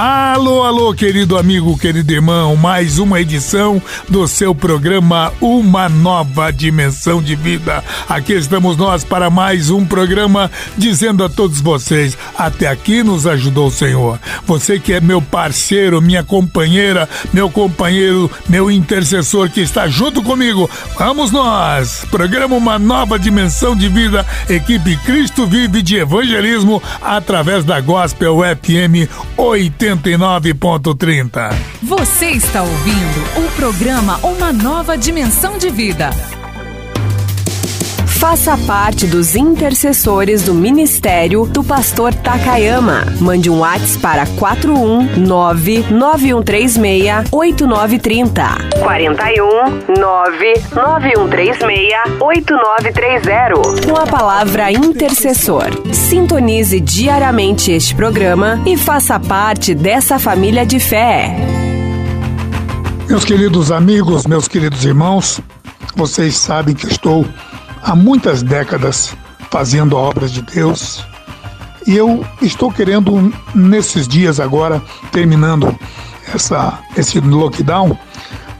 Alô, alô, querido amigo, querido irmão, mais uma edição do seu programa Uma Nova Dimensão de Vida. Aqui estamos nós para mais um programa dizendo a todos vocês: até aqui nos ajudou o Senhor. Você que é meu parceiro, minha companheira, meu companheiro, meu intercessor que está junto comigo, vamos nós! Programa Uma Nova Dimensão de Vida, equipe Cristo Vive de Evangelismo através da Gospel FM 80. 89.30. Você está ouvindo o programa Uma Nova Dimensão de Vida. Faça parte dos intercessores do ministério do pastor Takayama. Mande um WhatsApp para 41991368930. 41991368930. Com a palavra intercessor. Sintonize diariamente este programa e faça parte dessa família de fé. Meus queridos amigos, meus queridos irmãos, vocês sabem que estou há muitas décadas fazendo obras de Deus. E eu estou querendo, nesses dias agora, terminando essa, esse lockdown,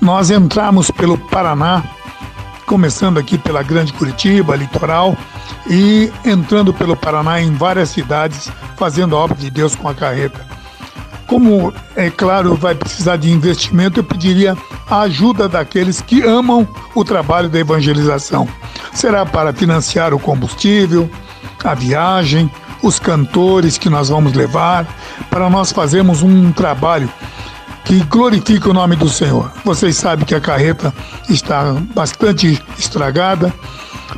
nós entramos pelo Paraná, começando aqui pela Grande Curitiba, litoral, e entrando pelo Paraná em várias cidades, fazendo a obra de Deus com a carreta. Como, é claro, vai precisar de investimento, eu pediria a ajuda daqueles que amam o trabalho da evangelização. Será para financiar o combustível, a viagem, os cantores que nós vamos levar, para nós fazermos um trabalho que glorifique o nome do Senhor. Vocês sabem que a carreta está bastante estragada,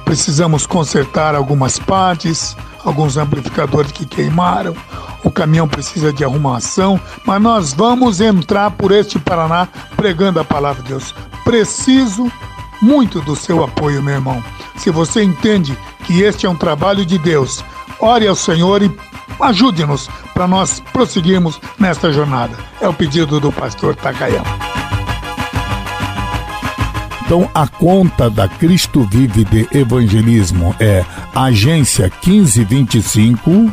precisamos consertar algumas partes, alguns amplificadores que queimaram, o caminhão precisa de arrumação, mas nós vamos entrar por este Paraná pregando a palavra de Deus. Preciso muito do seu apoio, meu irmão. Se você entende que este é um trabalho de Deus, ore ao Senhor e ajude-nos para nós prosseguirmos nesta jornada. É o pedido do pastor Takayama. Então, a conta da Cristo Vive de Evangelismo é agência 1525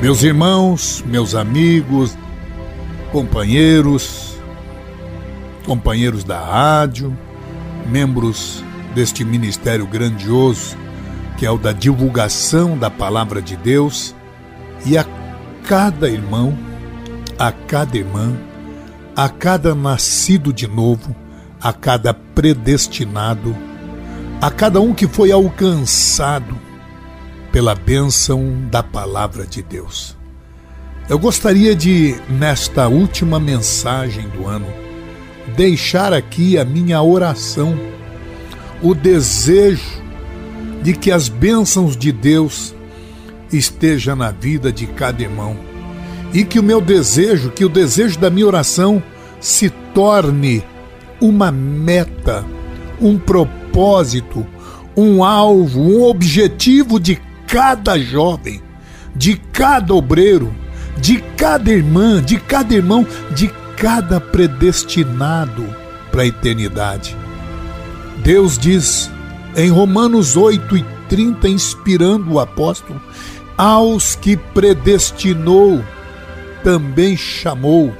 Meus irmãos, meus amigos, companheiros, companheiros da rádio, membros deste ministério grandioso que é o da divulgação da palavra de Deus, e a cada irmão, a cada irmã, a cada nascido de novo, a cada predestinado, a cada um que foi alcançado pela bênção da palavra de Deus. Eu gostaria de, nesta última mensagem do ano, deixar aqui a minha oração, o desejo de que as bênçãos de Deus esteja na vida de cada irmão e que o meu desejo, que o desejo da minha oração se torne uma meta, um propósito, um alvo, um objetivo de cada jovem, de cada obreiro, de cada irmã, de cada irmão, de cada predestinado para a eternidade. Deus diz em Romanos 8 e 30, inspirando o apóstolo, aos que predestinou, também chamou.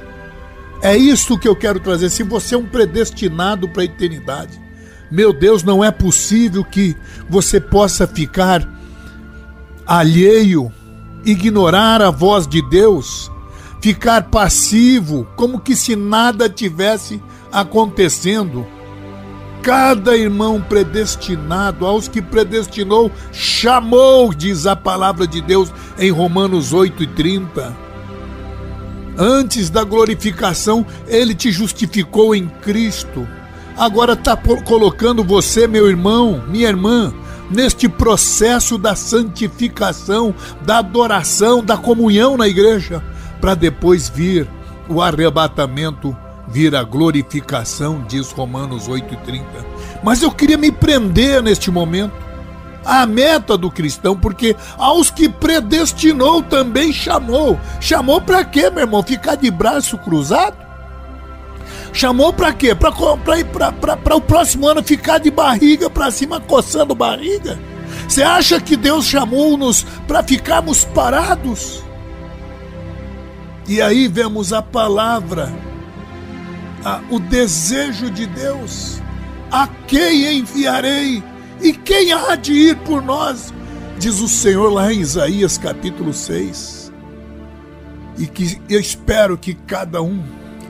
É isso que eu quero trazer. Se você é um predestinado para a eternidade, meu Deus, não é possível que você possa ficar alheio, ignorar a voz de Deus, ficar passivo, como que se nada tivesse acontecendo cada irmão predestinado, aos que predestinou, chamou, diz a palavra de Deus em Romanos 8 e 30. Antes da glorificação, ele te justificou em Cristo. Agora está colocando você, meu irmão, minha irmã, neste processo da santificação, da adoração, da comunhão na igreja, para depois vir o arrebatamento vir a glorificação, diz Romanos 8,30. Mas eu queria me prender neste momento à meta do cristão, porque aos que predestinou também chamou. Chamou para quê, meu irmão? Ficar de braço cruzado? Chamou para quê? Para o próximo ano ficar de barriga para cima, coçando barriga? Você acha que Deus chamou-nos para ficarmos parados? E aí vemos a palavra ah, o desejo de Deus. A quem enviarei? E quem há de ir por nós? Diz o Senhor lá em Isaías capítulo 6. E que eu espero que cada um,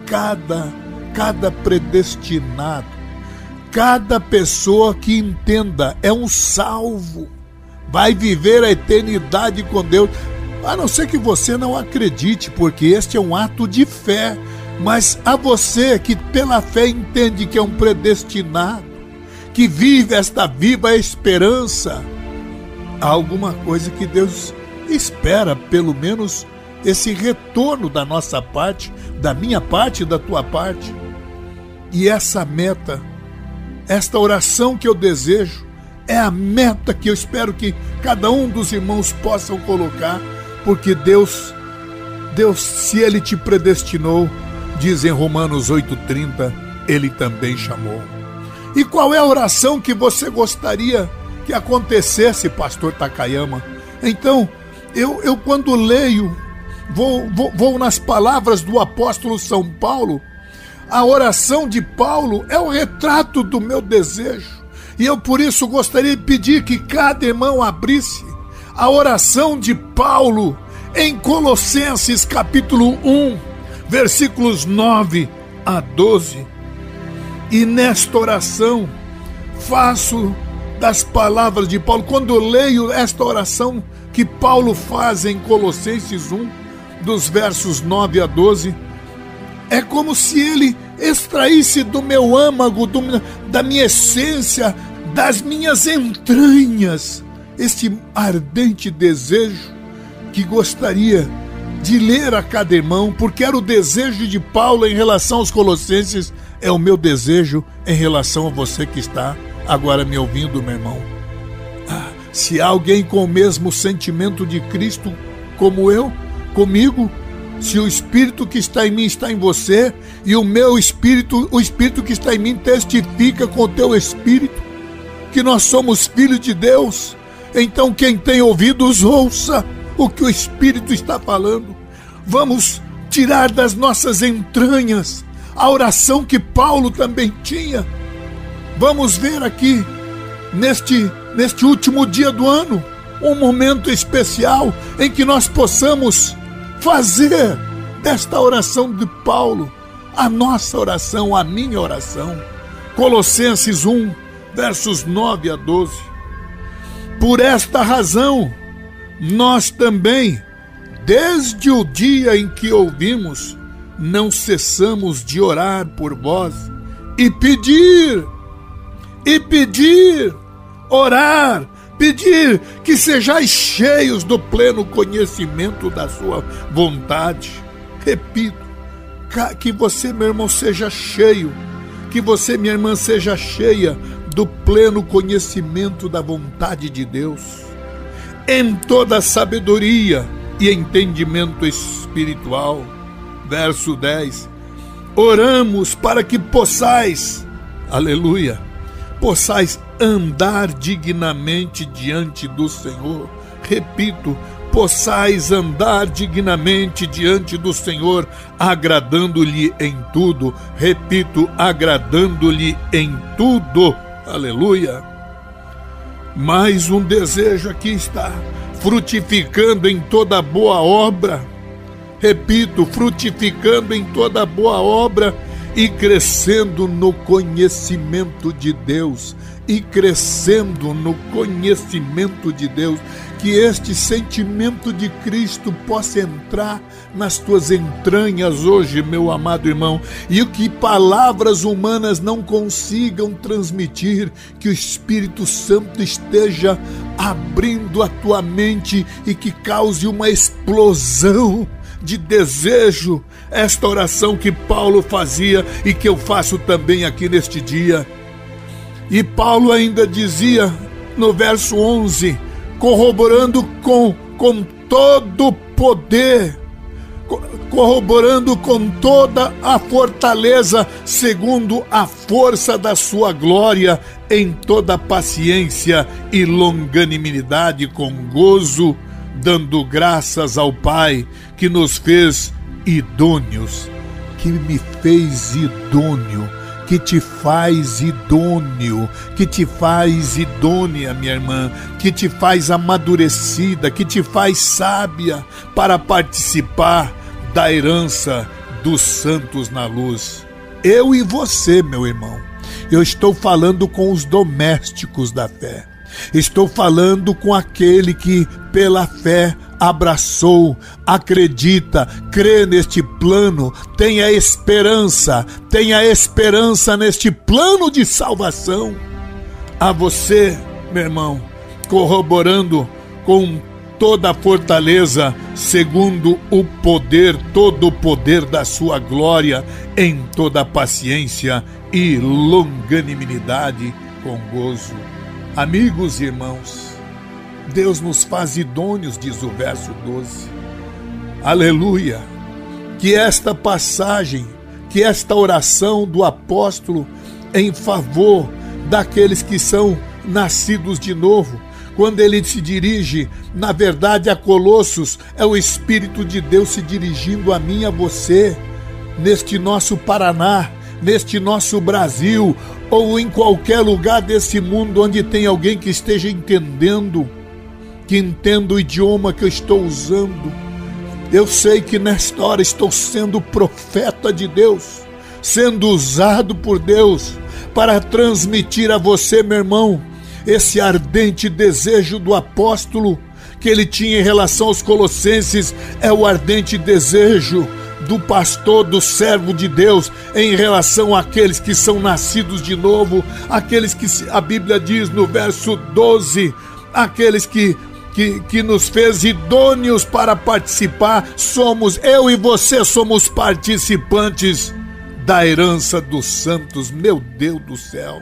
cada, cada predestinado, cada pessoa que entenda é um salvo, vai viver a eternidade com Deus. A não ser que você não acredite, porque este é um ato de fé. Mas a você que pela fé entende que é um predestinado, que vive esta viva esperança, há alguma coisa que Deus espera, pelo menos esse retorno da nossa parte, da minha parte e da tua parte. E essa meta, esta oração que eu desejo, é a meta que eu espero que cada um dos irmãos possam colocar, porque Deus, Deus, se Ele te predestinou, Diz em Romanos 8,30, ele também chamou. E qual é a oração que você gostaria que acontecesse, pastor Takayama? Então, eu, eu quando leio, vou, vou, vou nas palavras do apóstolo São Paulo, a oração de Paulo é o retrato do meu desejo. E eu por isso gostaria de pedir que cada irmão abrisse a oração de Paulo em Colossenses capítulo 1, versículos 9 a 12. E nesta oração, faço das palavras de Paulo, quando leio esta oração que Paulo faz em Colossenses 1, dos versos 9 a 12, é como se ele extraísse do meu âmago, do, da minha essência, das minhas entranhas, este ardente desejo que gostaria de ler a cada irmão, porque era o desejo de Paulo em relação aos Colossenses, é o meu desejo em relação a você que está agora me ouvindo, meu irmão. Ah, se há alguém com o mesmo sentimento de Cristo como eu, comigo, se o espírito que está em mim está em você e o meu espírito, o espírito que está em mim testifica com o teu espírito que nós somos filhos de Deus, então quem tem ouvidos ouça o que o Espírito está falando. Vamos tirar das nossas entranhas a oração que Paulo também tinha. Vamos ver aqui, neste, neste último dia do ano, um momento especial em que nós possamos fazer desta oração de Paulo a nossa oração, a minha oração. Colossenses 1, versos 9 a 12. Por esta razão, nós também, desde o dia em que ouvimos, não cessamos de orar por vós e pedir, e pedir, orar, pedir que sejais cheios do pleno conhecimento da Sua vontade. Repito, que você, meu irmão, seja cheio, que você, minha irmã, seja cheia do pleno conhecimento da vontade de Deus, em toda sabedoria e entendimento espiritual. Verso 10: Oramos para que possais, aleluia, possais andar dignamente diante do Senhor. Repito, possais andar dignamente diante do Senhor, agradando-lhe em tudo. Repito, agradando-lhe em tudo. Aleluia. Mais um desejo aqui está, frutificando em toda boa obra. Repito, frutificando em toda boa obra e crescendo no conhecimento de Deus, e crescendo no conhecimento de Deus, que este sentimento de Cristo possa entrar nas tuas entranhas hoje, meu amado irmão, e que palavras humanas não consigam transmitir, que o Espírito Santo esteja abrindo a tua mente e que cause uma explosão de desejo, esta oração que Paulo fazia e que eu faço também aqui neste dia. E Paulo ainda dizia no verso 11, corroborando com, com todo poder, corroborando com toda a fortaleza, segundo a força da sua glória, em toda paciência e longanimidade, com gozo, dando graças ao Pai que nos fez idôneos, que me fez idôneo, que te faz idôneo, que te faz idônea, minha irmã, que te faz amadurecida, que te faz sábia para participar da herança dos santos na luz. Eu e você, meu irmão, eu estou falando com os domésticos da fé. Estou falando com aquele que, pela fé, abraçou, acredita, crê neste plano, tem a esperança, tem a esperança neste plano de salvação. A você, meu irmão, corroborando com toda a fortaleza, segundo o poder, todo o poder da sua glória, em toda paciência e longanimidade, com gozo. Amigos e irmãos, Deus nos faz idôneos, diz o verso 12. Aleluia! Que esta passagem, que esta oração do apóstolo em favor daqueles que são nascidos de novo, quando ele se dirige, na verdade, a Colossos, é o Espírito de Deus se dirigindo a mim a você, neste nosso Paraná, neste nosso Brasil, ou em qualquer lugar desse mundo onde tem alguém que esteja entendendo que entenda o idioma que eu estou usando. Eu sei que nesta hora estou sendo profeta de Deus, sendo usado por Deus para transmitir a você, meu irmão, esse ardente desejo do apóstolo que ele tinha em relação aos colossenses, é o ardente desejo do pastor, do servo de Deus, em relação àqueles que são nascidos de novo, aqueles que a Bíblia diz no verso 12, aqueles que que, que nos fez idôneos para participar, somos, eu e você somos participantes da herança dos santos, meu Deus do céu.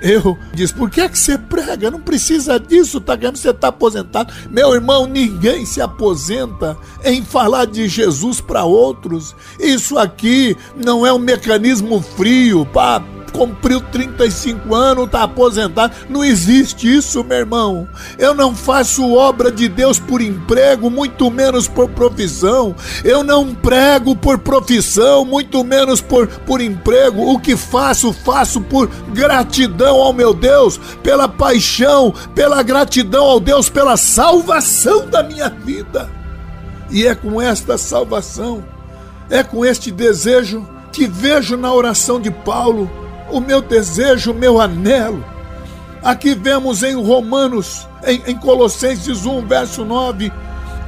Eu diz, por que é que você prega? Não precisa disso, tá ganhando, você tá aposentado. Meu irmão, ninguém se aposenta em falar de Jesus para outros. Isso aqui não é um mecanismo frio para cumpriu 35 anos, está aposentado. Não existe isso, meu irmão. Eu não faço obra de Deus por emprego, muito menos por profissão. Eu não prego por profissão, muito menos por, por emprego. O que faço, faço por gratidão ao meu Deus, pela paixão, pela gratidão ao Deus, pela salvação da minha vida. E é com esta salvação, é com este desejo que vejo na oração de Paulo o meu desejo, o meu anelo. Aqui vemos em Romanos, em, em Colossenses 1, verso 9,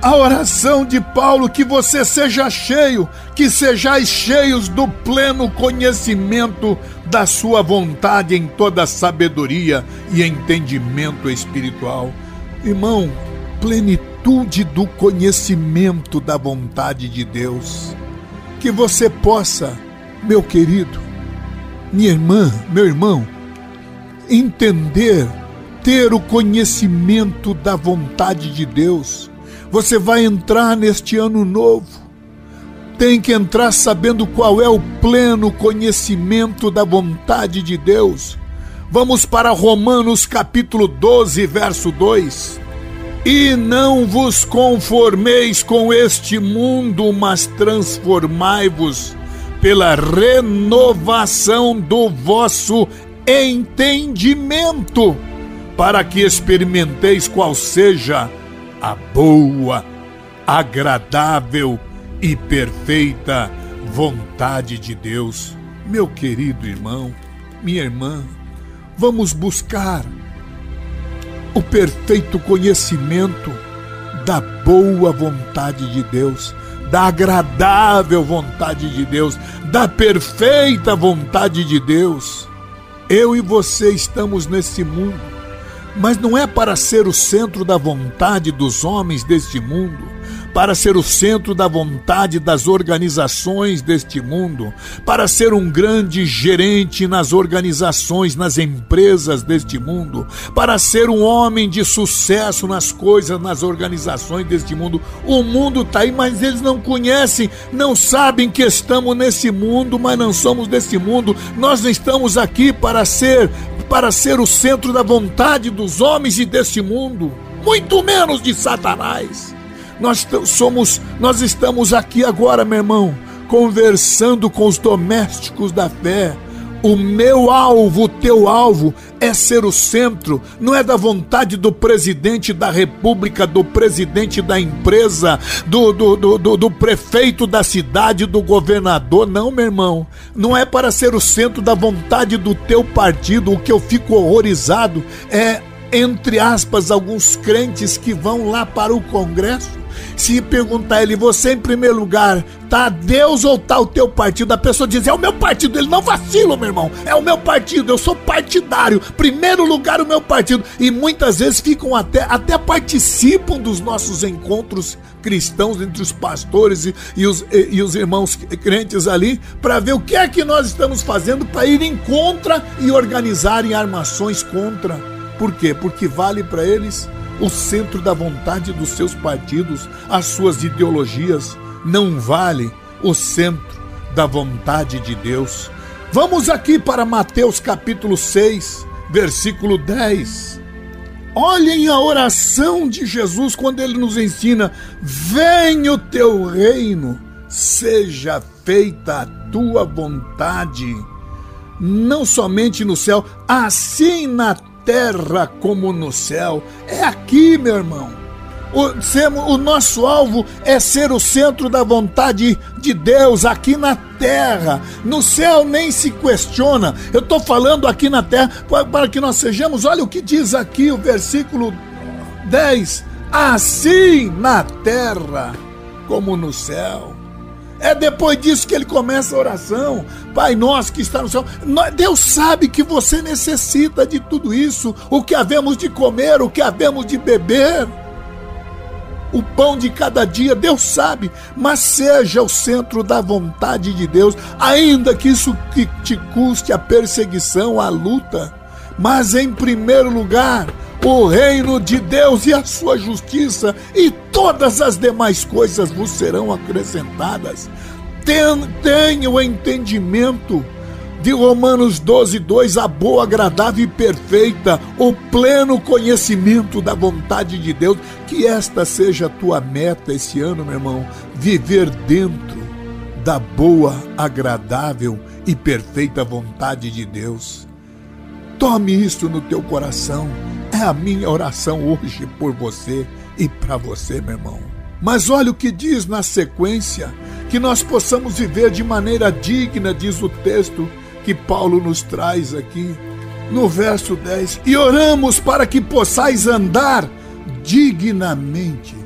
a oração de Paulo que você seja cheio, que sejais cheios do pleno conhecimento da sua vontade em toda sabedoria e entendimento espiritual. Irmão, plenitude do conhecimento da vontade de Deus. Que você possa, meu querido, minha irmã, meu irmão, entender, ter o conhecimento da vontade de Deus. Você vai entrar neste ano novo. Tem que entrar sabendo qual é o pleno conhecimento da vontade de Deus. Vamos para Romanos capítulo 12, verso 2. E não vos conformeis com este mundo, mas transformai-vos pela renovação do vosso entendimento, para que experimenteis qual seja a boa, agradável e perfeita vontade de Deus. Meu querido irmão, minha irmã, vamos buscar o perfeito conhecimento da boa vontade de Deus, da agradável vontade de Deus, da perfeita vontade de Deus. Eu e você estamos nesse mundo, mas não é para ser o centro da vontade dos homens deste mundo para ser o centro da vontade das organizações deste mundo, para ser um grande gerente nas organizações, nas empresas deste mundo, para ser um homem de sucesso nas coisas, nas organizações deste mundo. O mundo está aí, mas eles não conhecem, não sabem que estamos nesse mundo, mas não somos desse mundo. Nós estamos aqui para ser para ser o centro da vontade dos homens e deste mundo, muito menos de Satanás. Nós somos, nós estamos aqui agora, meu irmão, conversando com os domésticos da fé. O meu alvo, o teu alvo é ser o centro, não é da vontade do presidente da república, do presidente da empresa, do, do, do, do, prefeito da cidade, do governador, não, meu irmão. Não é para ser o centro da vontade do teu partido. O que eu fico horrorizado é, entre aspas, alguns crentes que vão lá para o Congresso se perguntar ele, você em primeiro lugar, tá Deus ou tá o teu partido? A pessoa diz, é o meu partido. Ele não vacila, meu irmão. É o meu partido, eu sou partidário. Primeiro lugar, o meu partido. E muitas vezes ficam até, até participam dos nossos encontros cristãos entre os pastores e, e, os, e, e os irmãos crentes ali, para ver o que é que nós estamos fazendo para ir em contra e organizarem armações contra. Por quê? Porque vale para eles o centro da vontade dos seus partidos, as suas ideologias, não vale o centro da vontade de Deus. Vamos aqui para Mateus capítulo 6, versículo 10. Olhem a oração de Jesus quando ele nos ensina: Venha o teu reino, seja feita a tua vontade, não somente no céu, assim na terra como no céu. É aqui, meu irmão. O, o nosso alvo é ser o centro da vontade de Deus aqui na terra. No céu nem se questiona. Eu estou falando aqui na terra para que nós sejamos. Olha o que diz aqui o versículo 10: Assim na terra como no céu. É depois disso que ele começa a oração. Pai nosso que está no céu. Deus sabe que você necessita de tudo isso. O que havemos de comer, o que havemos de beber. O pão de cada dia, Deus sabe, mas seja o centro da vontade de Deus, ainda que isso te custe a perseguição, a luta. Mas em primeiro lugar, o reino de Deus e a sua justiça, e todas as demais coisas vos serão acrescentadas. Tenha o entendimento de Romanos 12, 2, a boa, agradável e perfeita, o pleno conhecimento da vontade de Deus. Que esta seja a tua meta esse ano, meu irmão, viver dentro da boa, agradável e perfeita vontade de Deus. Tome isso no teu coração. É a minha oração hoje por você e para você, meu irmão. Mas olha o que diz na sequência: que nós possamos viver de maneira digna, diz o texto que Paulo nos traz aqui, no verso 10. E oramos para que possais andar dignamente.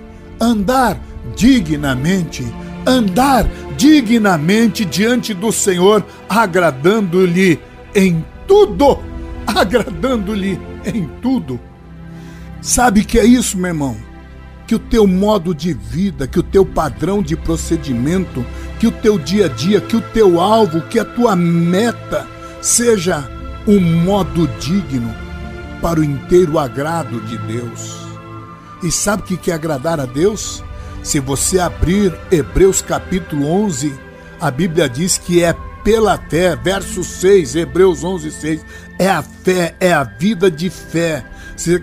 Andar dignamente. Andar dignamente diante do Senhor, agradando-lhe em tudo. Agradando-lhe em tudo. Sabe que é isso, meu irmão? que o teu modo de vida, que o teu padrão de procedimento, que o teu dia a dia, que o teu alvo, que a tua meta seja um modo digno para o inteiro agrado de Deus. E sabe o que é agradar a Deus? Se você abrir Hebreus capítulo 11, a Bíblia diz que é pela fé, verso 6, Hebreus 11, 6, é a fé, é a vida de fé se,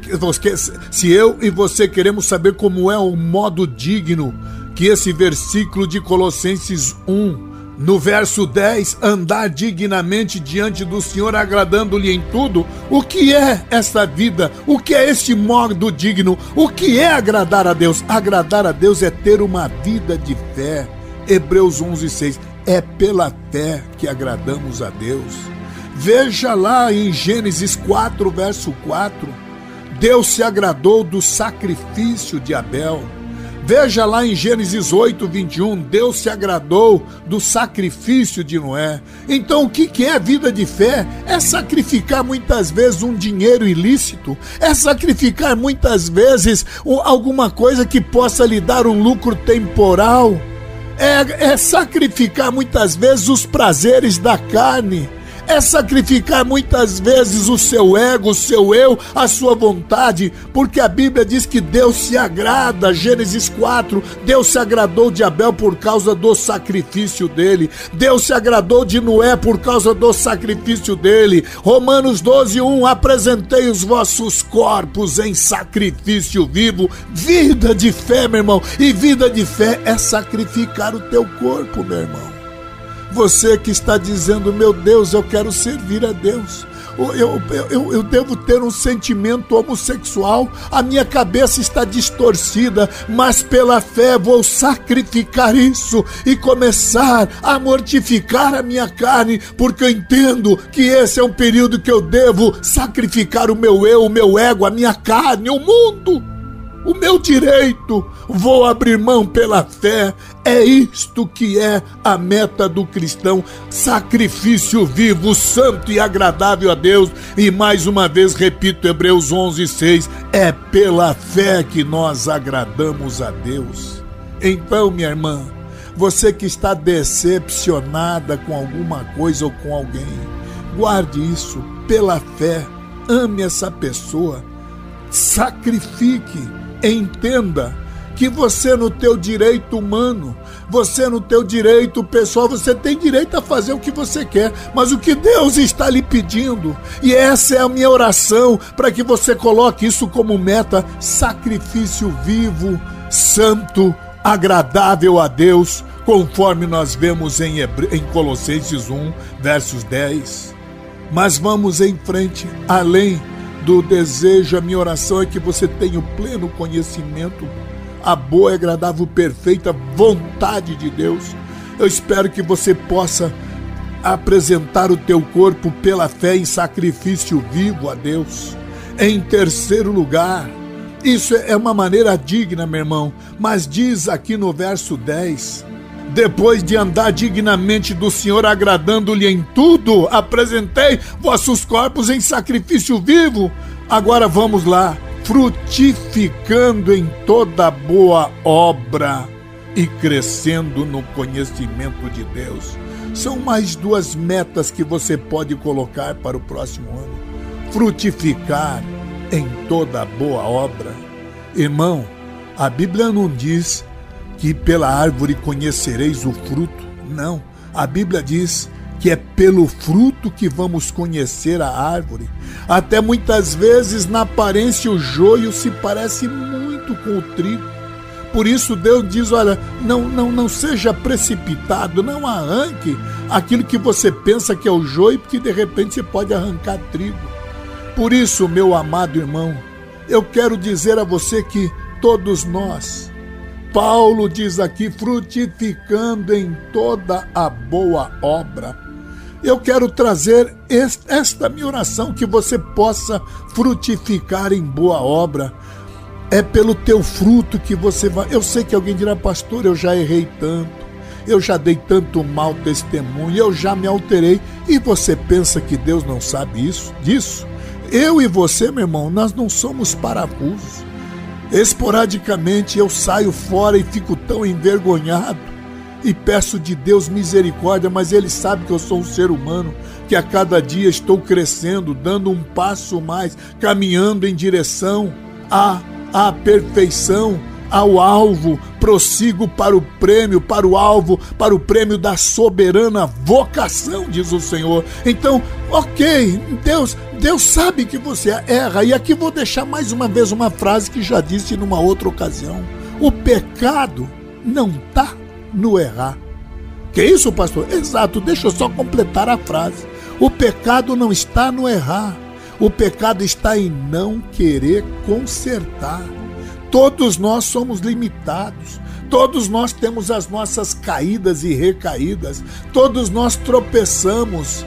se eu e você queremos saber como é o modo digno que esse versículo de Colossenses 1, no verso 10, andar dignamente diante do Senhor, agradando-lhe em tudo. O que é esta vida? O que é este modo digno? O que é agradar a Deus? Agradar a Deus é ter uma vida de fé. Hebreus 11, 6. É pela fé que agradamos a Deus. Veja lá em Gênesis 4, verso 4 Deus se agradou do sacrifício de Abel. Veja lá em Gênesis 8, 21, Deus se agradou do sacrifício de Noé. Então, o que é vida de fé? É sacrificar muitas vezes um dinheiro ilícito, é sacrificar muitas vezes alguma coisa que possa lhe dar um lucro temporal, é, é sacrificar muitas vezes os prazeres da carne é sacrificar muitas vezes o seu ego, o seu eu, a sua vontade, porque a Bíblia diz que Deus se agrada, Gênesis 4, Deus se agradou de Abel por causa do sacrifício dele, Deus se agradou de Noé por causa do sacrifício dele. Romanos 12, 1, apresentei os vossos corpos em sacrifício vivo, vida de fé, meu irmão, e vida de fé é sacrificar o teu corpo, meu irmão. Você que está dizendo, meu Deus, eu quero servir a Deus. Eu, eu, eu, devo ter um sentimento homossexual, a minha cabeça está distorcida, mas pela fé vou sacrificar isso e começar a mortificar a minha carne, porque eu entendo que esse é um período que eu devo sacrificar o meu eu, o meu ego, a minha carne, o mundo o meu direito, vou abrir mão pela fé. É isto que é a meta do cristão: sacrifício vivo, santo e agradável a Deus. E mais uma vez repito, Hebreus 11, 6: é pela fé que nós agradamos a Deus. Então, minha irmã, você que está decepcionada com alguma coisa ou com alguém, guarde isso pela fé, ame essa pessoa, sacrifique entenda que você no teu direito humano, você no teu direito pessoal, você tem direito a fazer o que você quer, mas o que Deus está lhe pedindo, e essa é a minha oração para que você coloque isso como meta, sacrifício vivo, santo, agradável a Deus, conforme nós vemos em, Hebre... em Colossenses 1, versos 10. Mas vamos em frente, além do desejo, a minha oração é que você tenha o pleno conhecimento, a boa, agradável, perfeita vontade de Deus. Eu espero que você possa apresentar o teu corpo pela fé em sacrifício vivo a Deus. Em terceiro lugar, isso é uma maneira digna, meu irmão, mas diz aqui no verso 10: depois de andar dignamente do Senhor, agradando-lhe em tudo, apresentei vossos corpos em sacrifício vivo. Agora vamos lá, frutificando em toda boa obra e crescendo no conhecimento de Deus. São mais duas metas que você pode colocar para o próximo ano: frutificar em toda boa obra. Irmão, a Bíblia não diz que pela árvore conhecereis o fruto. Não. A Bíblia diz que é pelo fruto que vamos conhecer a árvore. Até muitas vezes, na aparência, o joio se parece muito com o trigo. Por isso Deus diz: olha, não, não, não seja precipitado, não arranque aquilo que você pensa que é o joio, porque de repente você pode arrancar trigo. Por isso, meu amado irmão, eu quero dizer a você que todos nós, Paulo diz aqui, frutificando em toda a boa obra. Eu quero trazer esta minha oração que você possa frutificar em boa obra. É pelo teu fruto que você vai. Eu sei que alguém dirá, pastor, eu já errei tanto, eu já dei tanto mau testemunho, eu já me alterei. E você pensa que Deus não sabe isso? Disso? Eu e você, meu irmão, nós não somos parafusos. Esporadicamente eu saio fora e fico tão envergonhado e peço de Deus misericórdia, mas Ele sabe que eu sou um ser humano, que a cada dia estou crescendo, dando um passo mais, caminhando em direção à, à perfeição, ao alvo, prossigo para o prêmio, para o alvo, para o prêmio da soberana vocação, diz o Senhor. Então, ok, Deus, Deus sabe que você erra. E aqui vou deixar mais uma vez uma frase que já disse numa outra ocasião. O pecado não está no errar. Que isso, pastor? Exato, deixa eu só completar a frase. O pecado não está no errar. O pecado está em não querer consertar. Todos nós somos limitados. Todos nós temos as nossas caídas e recaídas. Todos nós tropeçamos.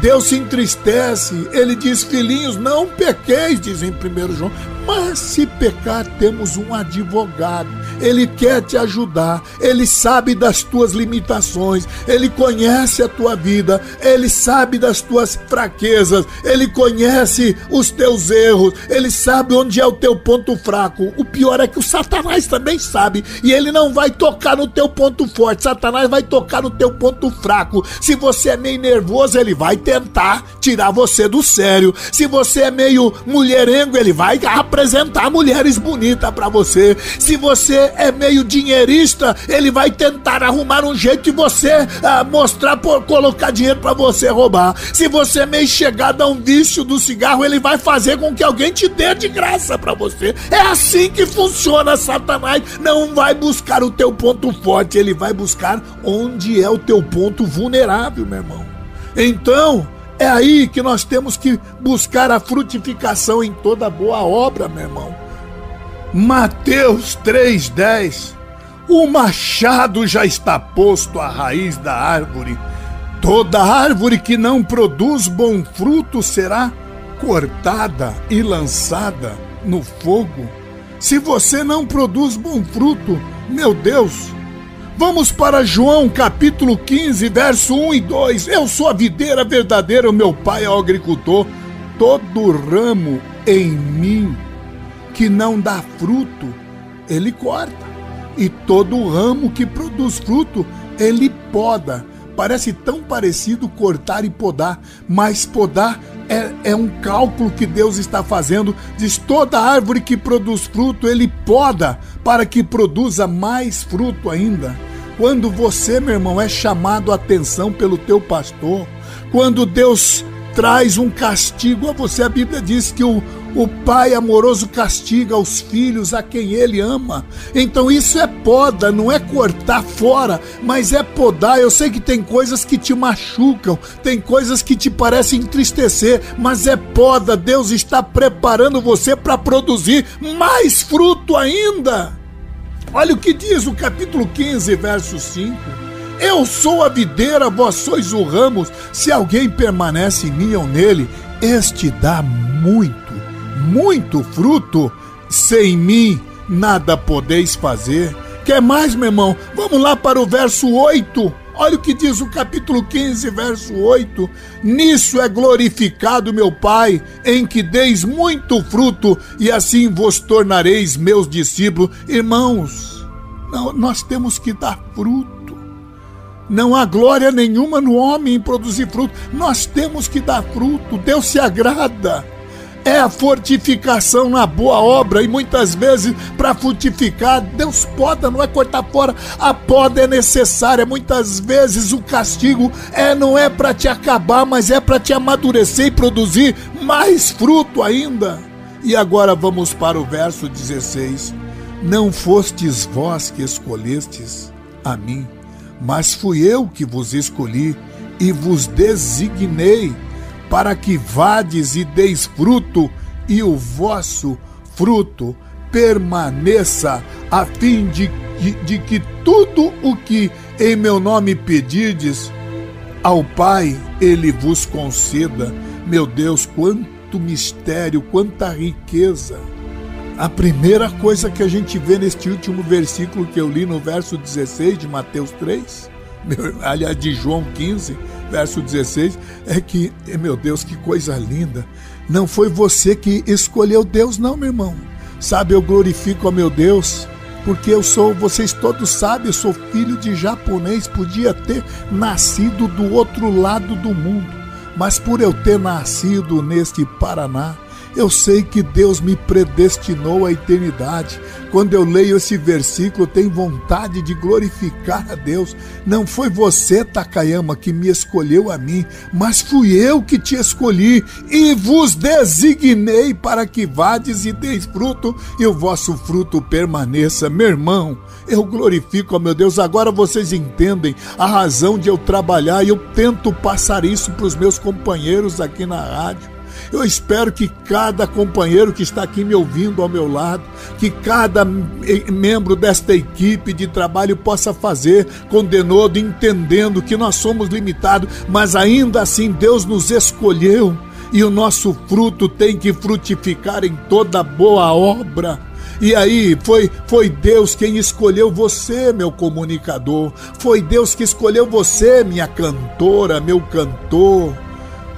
Deus se entristece, ele diz: Filhinhos, não pequeis, diz em 1 João, mas se pecar, temos um advogado. Ele quer te ajudar, ele sabe das tuas limitações, ele conhece a tua vida, ele sabe das tuas fraquezas, ele conhece os teus erros, ele sabe onde é o teu ponto fraco. O pior é que o Satanás também sabe, e ele não vai tocar no teu ponto forte, Satanás vai tocar no teu ponto fraco. Se você é meio nervoso, ele vai tentar tirar você do sério. Se você é meio mulherengo, ele vai apresentar mulheres bonitas para você. Se você é meio dinheirista, ele vai tentar arrumar um jeito de você ah, mostrar por colocar dinheiro para você roubar. Se você é meio chegado a um vício do cigarro, ele vai fazer com que alguém te dê de graça para você. É assim que funciona Satanás. Não vai buscar o teu ponto forte, ele vai buscar onde é o teu ponto vulnerável, meu irmão. Então, é aí que nós temos que buscar a frutificação em toda boa obra, meu irmão. Mateus 3,10 O machado já está posto à raiz da árvore. Toda árvore que não produz bom fruto será cortada e lançada no fogo. Se você não produz bom fruto, meu Deus, Vamos para João capítulo 15, verso 1 e 2. Eu sou a videira verdadeira, o meu pai é o agricultor. Todo ramo em mim que não dá fruto, ele corta. E todo ramo que produz fruto, ele poda. Parece tão parecido cortar e podar, mas podar é, é, um cálculo que Deus está fazendo. Diz: toda árvore que produz fruto, Ele poda para que produza mais fruto ainda. Quando você, meu irmão, é chamado a atenção pelo teu pastor, quando Deus traz um castigo a você, a Bíblia diz que o, o pai amoroso castiga os filhos a quem ele ama. Então isso é poda, não é cortar fora, mas é podar. Eu sei que tem coisas que te machucam, tem coisas que te parecem entristecer, mas é poda. Deus está preparando você para produzir mais fruto ainda. Olha o que diz o capítulo 15, verso 5. Eu sou a videira, vós sois o ramo. Se alguém permanece em mim ou nele, este dá muito, muito fruto. Sem mim nada podeis fazer. Quer mais, meu irmão? Vamos lá para o verso 8. Olha o que diz o capítulo 15, verso 8: Nisso é glorificado meu Pai, em que deis muito fruto, e assim vos tornareis meus discípulos. Irmãos, não, nós temos que dar fruto. Não há glória nenhuma no homem em produzir fruto. Nós temos que dar fruto. Deus se agrada é a fortificação na boa obra. E muitas vezes, para frutificar, Deus poda, não é cortar fora. A poda é necessária. Muitas vezes o castigo é não é para te acabar, mas é para te amadurecer e produzir mais fruto ainda. E agora vamos para o verso 16. Não fostes vós que escolhestes a mim, mas fui eu que vos escolhi e vos designei para que vades e deis fruto, e o vosso fruto permaneça, a fim de, de, de que tudo o que em meu nome pedirdes ao Pai, ele vos conceda. Meu Deus, quanto mistério, quanta riqueza. A primeira coisa que a gente vê neste último versículo que eu li no verso 16 de Mateus 3, aliás, de João 15, verso 16, é que, meu Deus, que coisa linda. Não foi você que escolheu Deus, não, meu irmão. Sabe, eu glorifico ao meu Deus, porque eu sou, vocês todos sabem, eu sou filho de japonês, podia ter nascido do outro lado do mundo, mas por eu ter nascido neste Paraná, eu sei que Deus me predestinou à eternidade. Quando eu leio esse versículo, tenho vontade de glorificar a Deus. Não foi você, Takayama, que me escolheu a mim, mas fui eu que te escolhi e vos designei para que vades e deis fruto e o vosso fruto permaneça. Meu irmão, eu glorifico a meu Deus. Agora vocês entendem a razão de eu trabalhar e eu tento passar isso para os meus companheiros aqui na rádio. Eu espero que cada companheiro que está aqui me ouvindo ao meu lado, que cada membro desta equipe de trabalho possa fazer com denodo, entendendo que nós somos limitados, mas ainda assim Deus nos escolheu e o nosso fruto tem que frutificar em toda boa obra. E aí foi foi Deus quem escolheu você, meu comunicador. Foi Deus que escolheu você, minha cantora, meu cantor.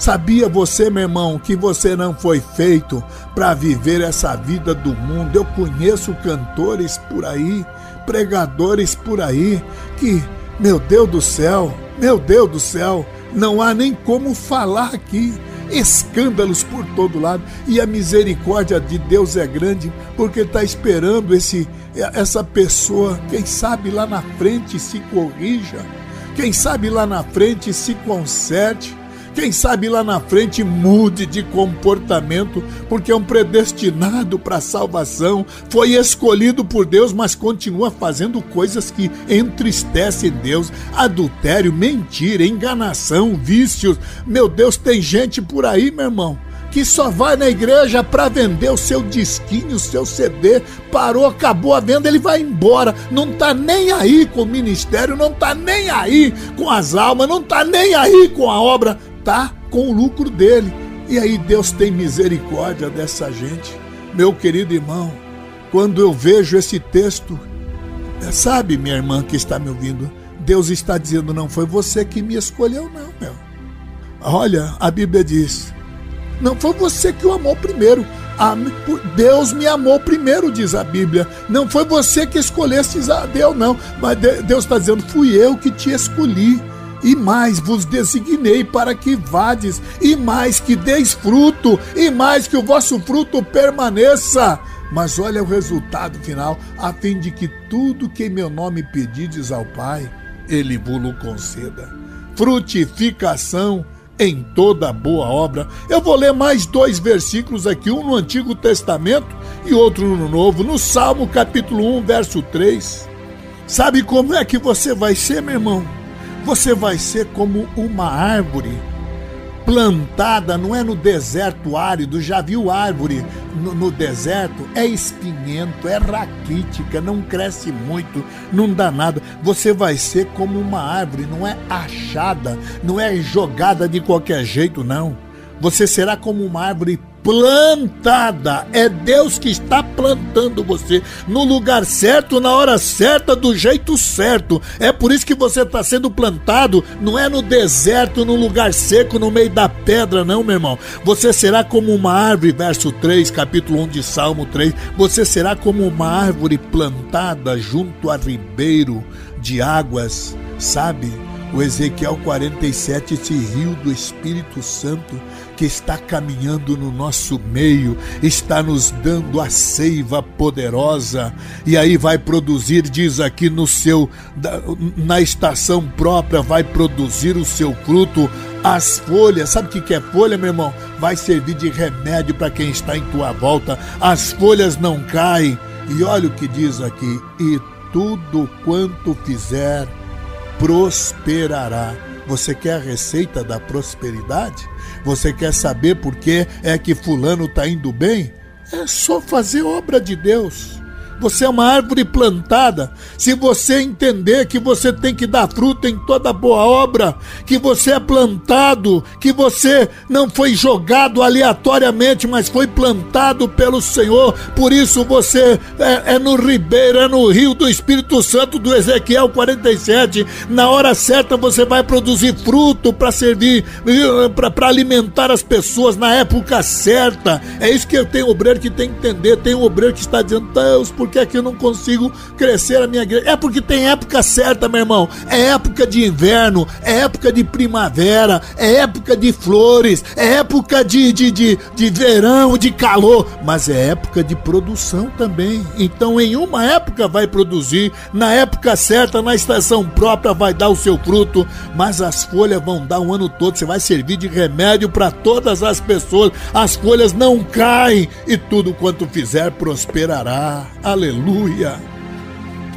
Sabia você, meu irmão, que você não foi feito para viver essa vida do mundo? Eu conheço cantores por aí, pregadores por aí, que, meu Deus do céu, meu Deus do céu, não há nem como falar aqui. Escândalos por todo lado. E a misericórdia de Deus é grande, porque está esperando esse, essa pessoa, quem sabe lá na frente se corrija, quem sabe lá na frente se conserte quem sabe lá na frente mude de comportamento, porque é um predestinado para a salvação, foi escolhido por Deus, mas continua fazendo coisas que entristecem Deus: adultério, mentira, enganação, vícios. Meu Deus, tem gente por aí, meu irmão que só vai na igreja para vender o seu disquinho, o seu CD, parou, acabou a venda, ele vai embora, não tá nem aí com o ministério, não tá nem aí com as almas, não tá nem aí com a obra tá com o lucro dele. E aí Deus tem misericórdia dessa gente. Meu querido irmão, quando eu vejo esse texto, é, sabe, minha irmã que está me ouvindo, Deus está dizendo: não foi você que me escolheu, não, meu. Olha, a Bíblia diz: não foi você que o amou primeiro. Deus me amou primeiro, diz a Bíblia. Não foi você que escolheste Deus, não. Mas Deus está dizendo: fui eu que te escolhi e mais vos designei para que vades, e mais que deis fruto, e mais que o vosso fruto permaneça. Mas olha o resultado final, a fim de que tudo que em meu nome pedides ao Pai, Ele vos conceda. Frutificação em toda boa obra. Eu vou ler mais dois versículos aqui, um no Antigo Testamento e outro no Novo, no Salmo capítulo 1, verso 3. Sabe como é que você vai ser, meu irmão? Você vai ser como uma árvore plantada, não é no deserto árido, já viu árvore no, no, deserto? É espinhento, é raquítica, não cresce muito, não dá nada. Você vai ser como uma árvore, não é achada, não é jogada de qualquer jeito, não. Você será como uma árvore plantada. É Deus que está plantando você no lugar certo, na hora certa, do jeito certo. É por isso que você está sendo plantado, não é no deserto, no lugar seco, no meio da pedra, não, meu irmão. Você será como uma árvore, verso 3, capítulo 1 de Salmo 3. Você será como uma árvore plantada junto a ribeiro de águas, sabe? O Ezequiel 47, esse rio do Espírito Santo que está caminhando no nosso meio, está nos dando a seiva poderosa e aí vai produzir, diz aqui no seu na estação própria vai produzir o seu fruto, as folhas, sabe o que é folha, meu irmão? Vai servir de remédio para quem está em tua volta. As folhas não caem. E olha o que diz aqui: e tudo quanto fizer prosperará. Você quer a receita da prosperidade? Você quer saber por que é que fulano está indo bem? É só fazer obra de Deus. Você é uma árvore plantada. Se você entender que você tem que dar fruto em toda boa obra, que você é plantado, que você não foi jogado aleatoriamente, mas foi plantado pelo Senhor. Por isso você é, é no ribeiro, é no rio do Espírito Santo do Ezequiel 47. Na hora certa você vai produzir fruto para servir, para alimentar as pessoas na época certa. É isso que tenho obreiro que tem que entender. Tem um obreiro que está dizendo, Deus, por que é que eu não consigo crescer a minha igreja? É porque tem época certa, meu irmão. É época de inverno, é época de primavera, é época de flores, é época de, de, de, de verão, de calor, mas é época de produção também. Então, em uma época vai produzir, na época certa, na estação própria, vai dar o seu fruto, mas as folhas vão dar um ano todo. Você vai servir de remédio para todas as pessoas. As folhas não caem e tudo quanto fizer prosperará. Aleluia aleluia.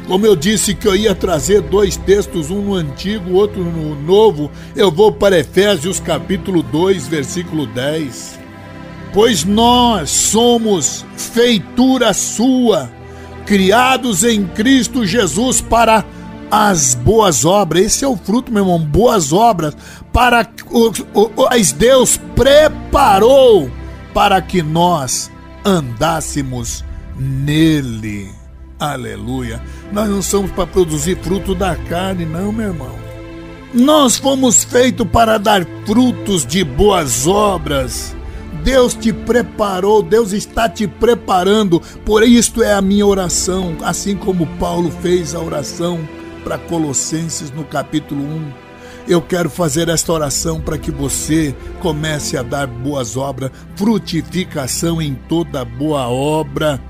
Como eu disse que eu ia trazer dois textos, um no antigo, outro no novo, eu vou para Efésios capítulo 2, versículo 10. Pois nós somos feitura sua, criados em Cristo Jesus para as boas obras. Esse é o fruto, meu irmão, boas obras, para as Deus preparou para que nós andássemos nele. Aleluia. Nós não somos para produzir fruto da carne, não, meu irmão. Nós fomos feitos para dar frutos de boas obras. Deus te preparou, Deus está te preparando. Por isto é a minha oração, assim como Paulo fez a oração para Colossenses no capítulo 1 eu quero fazer esta oração para que você comece a dar boas obras, frutificação em toda boa obra.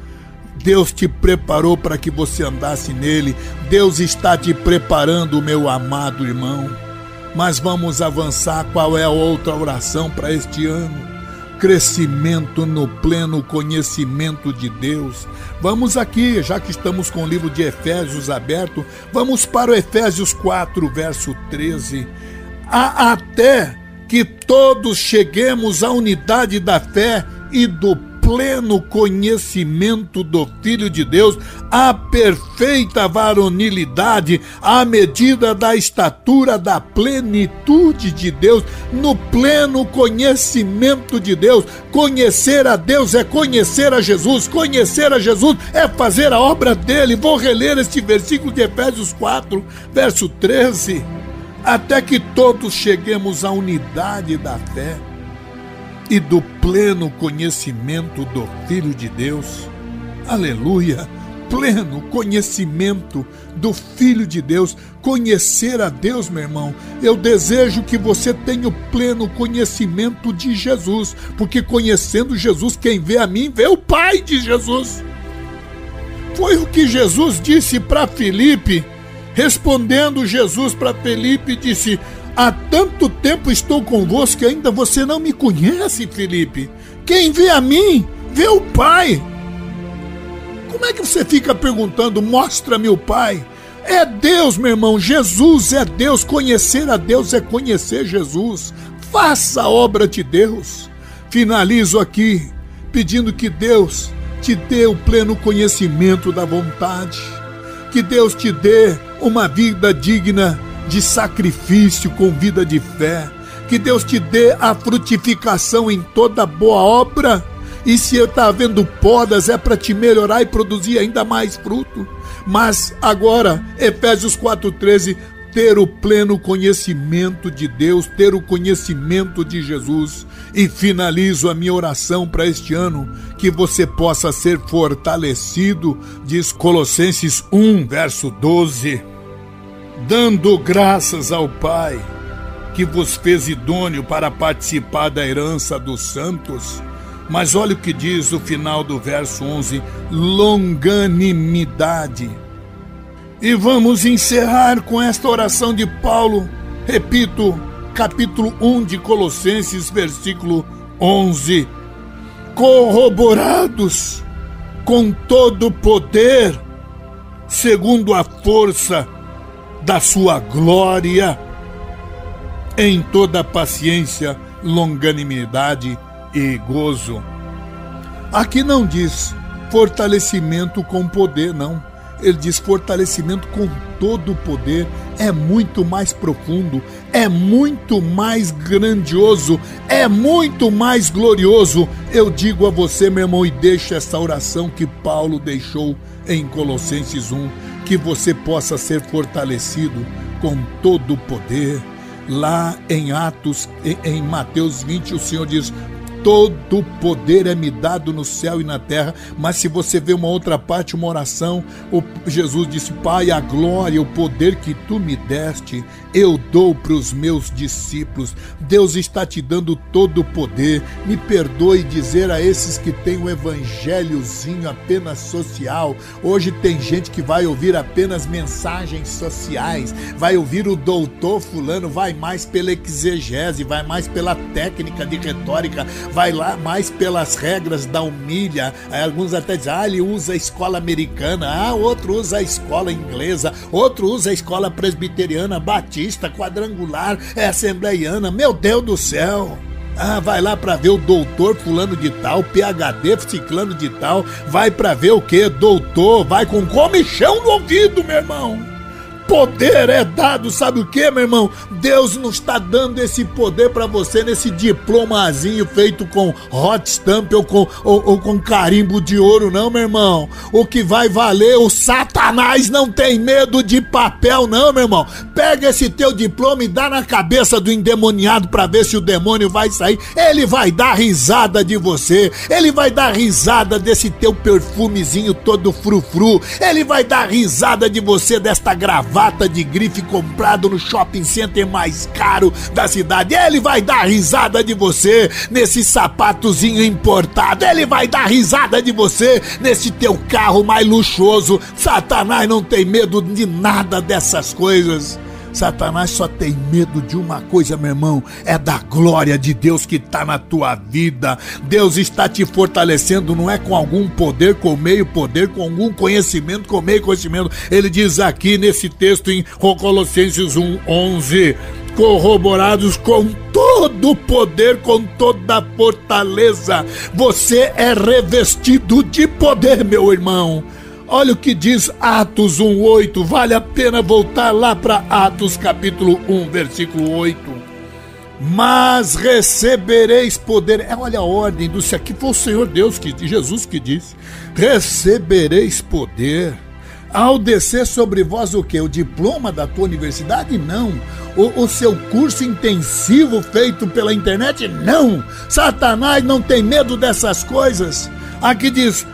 Deus te preparou para que você andasse nele. Deus está te preparando, meu amado irmão. Mas vamos avançar. Qual é a outra oração para este ano? Crescimento no pleno conhecimento de Deus. Vamos aqui, já que estamos com o livro de Efésios aberto, vamos para o Efésios 4, verso 13. A, até que todos cheguemos à unidade da fé e do pleno conhecimento do Filho de Deus, a perfeita varonilidade, à medida da estatura da plenitude de Deus, no pleno conhecimento de Deus. Conhecer a Deus é conhecer a Jesus, conhecer a Jesus é fazer a obra dele. Vou reler este versículo de Efésios 4, verso 13. Até que todos cheguemos à unidade da fé e do pleno conhecimento do Filho de Deus. Aleluia! Pleno conhecimento do Filho de Deus, conhecer a Deus, meu irmão. Eu desejo que você tenha o pleno conhecimento de Jesus, porque conhecendo Jesus, quem vê a mim vê o Pai de Jesus. Foi o que Jesus disse para Felipe. Respondendo Jesus para Felipe, disse: Há tanto tempo estou convosco que ainda você não me conhece, Felipe. Quem vê a mim, vê o Pai. Como é que você fica perguntando, mostra-me o Pai? É Deus, meu irmão. Jesus é Deus. Conhecer a Deus é conhecer Jesus. Faça a obra de Deus. Finalizo aqui pedindo que Deus te dê o pleno conhecimento da vontade. Que Deus te dê uma vida digna de sacrifício com vida de fé. Que Deus te dê a frutificação em toda boa obra. E se está havendo podas, é para te melhorar e produzir ainda mais fruto. Mas agora, Efésios 4,13, ter o pleno conhecimento de Deus, ter o conhecimento de Jesus. E finalizo a minha oração para este ano, que você possa ser fortalecido, diz Colossenses 1, verso 12 dando graças ao Pai que vos fez idôneo para participar da herança dos santos. Mas olha o que diz o final do verso 11: longanimidade. E vamos encerrar com esta oração de Paulo, repito, capítulo 1 de Colossenses, versículo 11. Corroborados com todo poder, segundo a força da sua glória, em toda paciência, longanimidade e gozo. Aqui não diz fortalecimento com poder, não. Ele diz fortalecimento com todo o poder. É muito mais profundo, é muito mais grandioso, é muito mais glorioso. Eu digo a você, meu irmão, e deixa essa oração que Paulo deixou em Colossenses 1, que você possa ser fortalecido com todo o poder. Lá em Atos, em Mateus 20, o Senhor diz: todo poder é me dado no céu e na terra. Mas se você vê uma outra parte, uma oração, Jesus disse: Pai, a glória, o poder que tu me deste, eu dou para os meus discípulos. Deus está te dando todo o poder. Me perdoe dizer a esses que têm um evangelhozinho apenas social. Hoje tem gente que vai ouvir apenas mensagens sociais, vai ouvir o doutor fulano, vai mais pela exegese, vai mais pela técnica de retórica, vai lá mais pelas regras da humilha. Alguns até dizem, ah, ele usa a escola americana, ah, outro usa a escola inglesa, outro usa a escola presbiteriana, batista, quadrangular, é assembleiana. Meu Deus do céu! Ah, vai lá para ver o doutor fulano de tal, PhD ciclano de tal, vai para ver o que? Doutor, vai com comichão no ouvido, meu irmão poder é dado, sabe o que, meu irmão? Deus não está dando esse poder para você nesse diplomazinho feito com hot stamp ou com, ou, ou, com carimbo de ouro, não, meu irmão. O que vai valer, o Satanás não tem medo de papel, não, meu irmão. Pega esse teu diploma e dá na cabeça do endemoniado para ver se o demônio vai sair. Ele vai dar risada de você, ele vai dar risada desse teu perfumezinho todo frufru, ele vai dar risada de você desta gravata gravata de grife comprado no shopping center mais caro da cidade. Ele vai dar risada de você nesse sapatozinho importado. Ele vai dar risada de você nesse teu carro mais luxuoso. Satanás não tem medo de nada dessas coisas. Satanás só tem medo de uma coisa, meu irmão, é da glória de Deus que está na tua vida. Deus está te fortalecendo, não é com algum poder, com meio poder, com algum conhecimento, com meio conhecimento. Ele diz aqui nesse texto em Colossenses 1:11, corroborados com todo o poder, com toda a fortaleza. Você é revestido de poder, meu irmão. Olha o que diz Atos 1:8. Vale a pena voltar lá para Atos capítulo 1, versículo 8. Mas recebereis poder. É, olha a ordem do aqui foi o Senhor Deus que Jesus que disse: recebereis poder. Ao descer sobre vós o que? O diploma da tua universidade? Não. O, o, seu curso intensivo feito pela internet? Não. Satanás não tem medo dessas coisas. Aqui diz: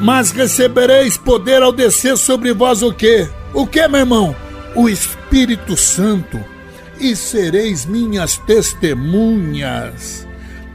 mas recebereis poder ao descer sobre vós o quê? O que, meu irmão? O Espírito Santo, e sereis minhas testemunhas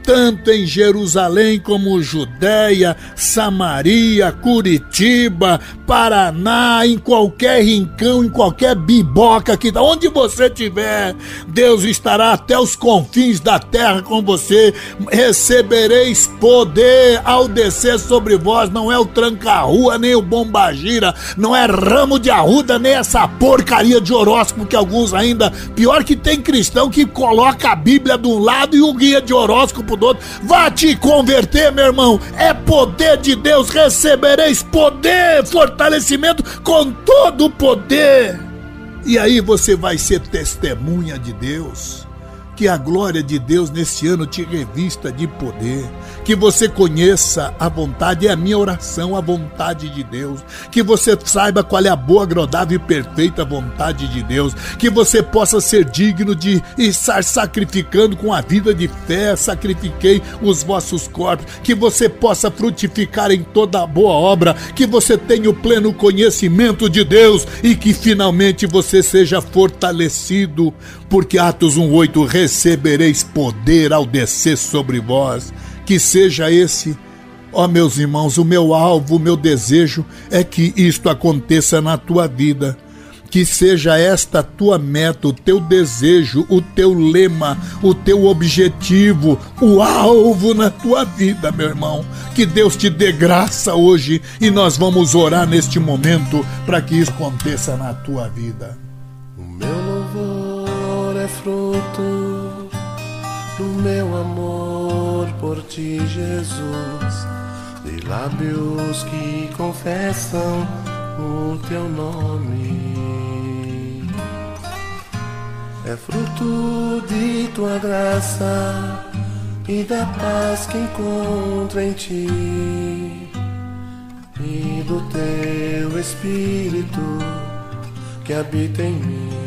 tanto em Jerusalém como Judéia, Samaria, Curitiba, Paraná, em qualquer rincão, em qualquer biboca que onde você estiver, Deus estará até os confins da terra com você. Recebereis poder ao descer sobre vós, não é o tranca-rua, nem o bombagira, não é ramo de arruda, nem essa porcaria de horóscopo que alguns ainda, pior que tem cristão que coloca a Bíblia de um lado e o guia de horóscopo do outro. Vá te converter, meu irmão. É poder de Deus. Recebereis poder, fortalecimento com todo o poder. E aí você vai ser testemunha de Deus que a glória de Deus nesse ano te revista de poder, que você conheça a vontade, é a minha oração, a vontade de Deus, que você saiba qual é a boa, agradável e perfeita vontade de Deus, que você possa ser digno de estar sacrificando com a vida de fé, sacrifiquei os vossos corpos, que você possa frutificar em toda a boa obra, que você tenha o pleno conhecimento de Deus e que finalmente você seja fortalecido, porque Atos 1:8 recebereis poder ao descer sobre vós. Que seja esse Ó oh, meus irmãos, o meu alvo, o meu desejo é que isto aconteça na tua vida. Que seja esta a tua meta, o teu desejo, o teu lema, o teu objetivo, o alvo na tua vida, meu irmão. Que Deus te dê graça hoje e nós vamos orar neste momento para que isso aconteça na tua vida. É fruto do meu amor por ti, Jesus, de lábios que confessam o teu nome. É fruto de tua graça e da paz que encontro em ti. E do teu Espírito que habita em mim,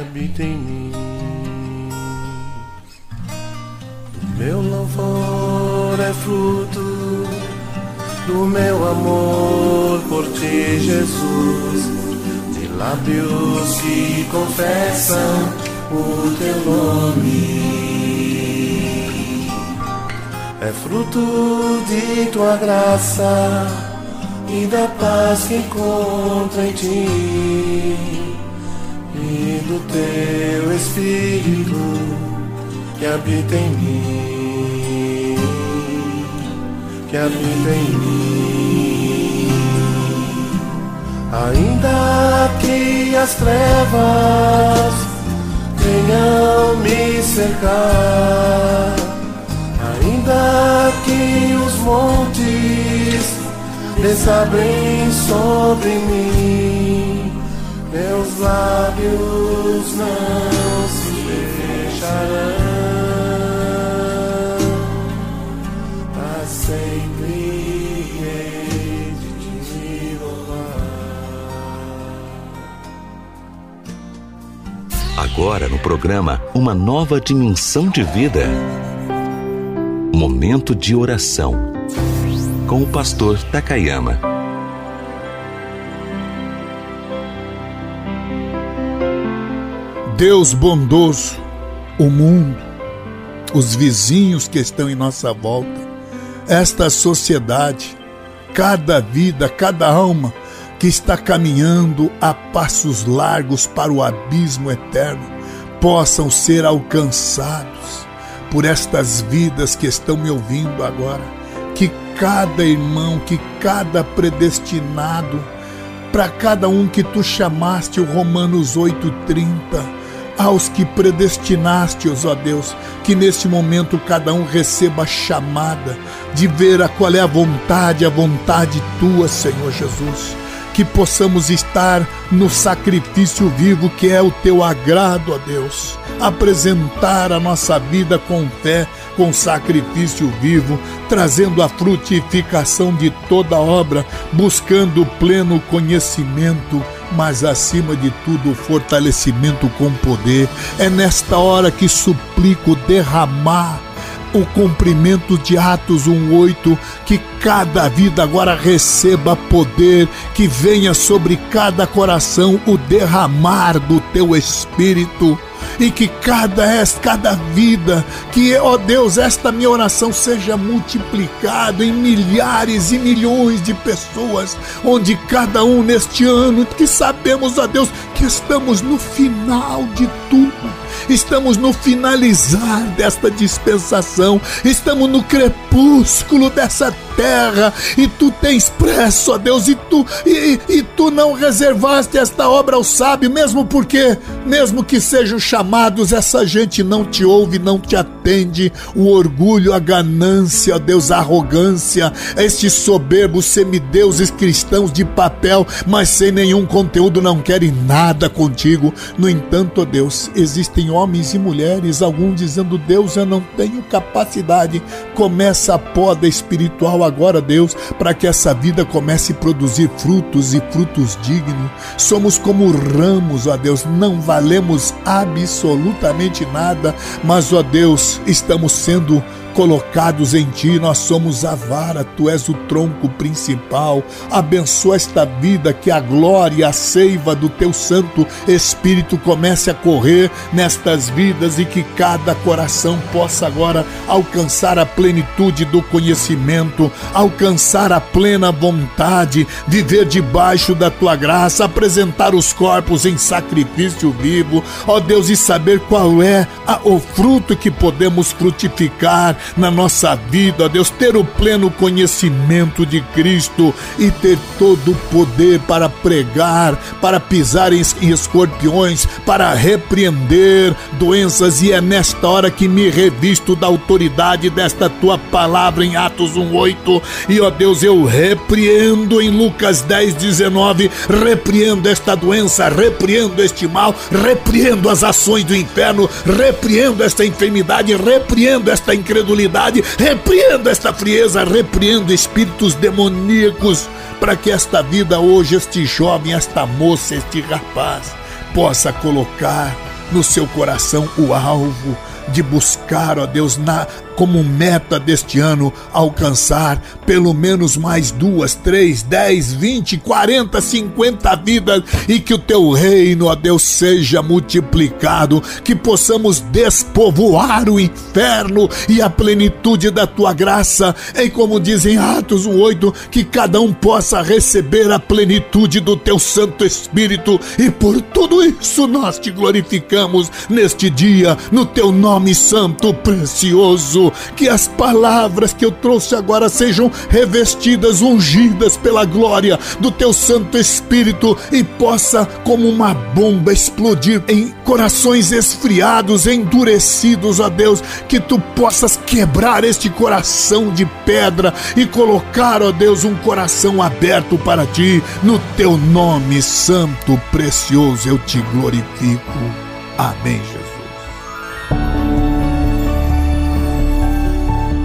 habita em mim. O meu louvor é fruto do meu amor por ti, Jesus lábios que confessam o teu nome. É fruto de tua graça e da paz que encontro em ti do teu Espírito que habita em mim, que habita em mim. Ainda que as trevas venham me cercar, ainda que os montes desabrem sobre mim, meus lábios não se fecharão. Agora no programa Uma Nova Dimensão de Vida. Momento de oração. Com o pastor Takayama. Deus bondoso, o mundo, os vizinhos que estão em nossa volta, esta sociedade, cada vida, cada alma que está caminhando a passos largos para o abismo eterno possam ser alcançados por estas vidas que estão me ouvindo agora. Que cada irmão, que cada predestinado, para cada um que tu chamaste, o Romanos 8,30, aos que predestinaste-os, ó Deus, que neste momento cada um receba a chamada de ver a qual é a vontade, a vontade tua, Senhor Jesus que possamos estar no sacrifício vivo que é o teu agrado, ó Deus. Apresentar a nossa vida com fé, com sacrifício vivo, trazendo a frutificação de toda obra, buscando o pleno conhecimento mas acima de tudo o fortalecimento com poder. É nesta hora que suplico derramar o cumprimento de Atos 1:8, que cada vida agora receba poder, que venha sobre cada coração o derramar do teu espírito e que cada cada vida, que ó Deus, esta minha oração seja multiplicado em milhares e milhões de pessoas, onde cada um neste ano que sabemos, ó Deus, que estamos no final de tudo Estamos no finalizar desta dispensação, estamos no crepúsculo dessa terra e tu tens pressa, ó Deus, e tu e, e tu não reservaste esta obra ao sábio, mesmo porque, mesmo que sejam chamados, essa gente não te ouve, não te atende. O orgulho, a ganância, Deus, a arrogância, estes soberbos semideuses cristãos de papel, mas sem nenhum conteúdo, não querem nada contigo. No entanto, ó Deus, existem homens e mulheres, alguns dizendo: Deus, eu não tenho capacidade. Começa a poda espiritual agora, Deus, para que essa vida comece a produzir frutos e frutos dignos. Somos como ramos, ó Deus, não valemos absolutamente nada, mas, ó Deus, estamos sendo colocados em ti, nós somos a vara, tu és o tronco principal. Abençoa esta vida, que a glória a seiva do teu Santo Espírito comece a correr nestas vidas e que cada coração possa agora alcançar a plenitude do conhecimento, alcançar a plena vontade, viver debaixo da tua graça, apresentar os corpos em sacrifício vivo, ó Deus, e saber qual é a, o fruto que podemos frutificar na nossa vida, Deus, ter o pleno conhecimento de Cristo e ter todo o poder para pregar, para pisar em escorpiões, para repreender doenças, e é nesta hora que me revisto da autoridade desta tua palavra em Atos 1:8. E ó Deus, eu repreendo em Lucas 10:19, repreendo esta doença, repreendo este mal, repreendo as ações do inferno, repreendo esta enfermidade, repreendo esta incredulidade incredulidade, repreendo esta frieza, repreendo espíritos demoníacos, para que esta vida hoje, este jovem, esta moça, este rapaz, possa colocar no seu coração o alvo de buscar, ó Deus, na como meta deste ano alcançar pelo menos mais duas, três, dez, vinte, quarenta, cinquenta vidas e que o teu reino, ó Deus, seja multiplicado, que possamos despovoar o inferno e a plenitude da tua graça, em como dizem Atos 1:8, que cada um possa receber a plenitude do teu Santo Espírito. E por tudo isso nós te glorificamos neste dia no teu nome santo precioso que as palavras que eu trouxe agora sejam revestidas, ungidas pela glória do teu Santo Espírito e possa, como uma bomba, explodir em corações esfriados, endurecidos, ó Deus, que tu possas quebrar este coração de pedra e colocar, ó Deus, um coração aberto para ti, no teu nome santo, precioso, eu te glorifico. Amém,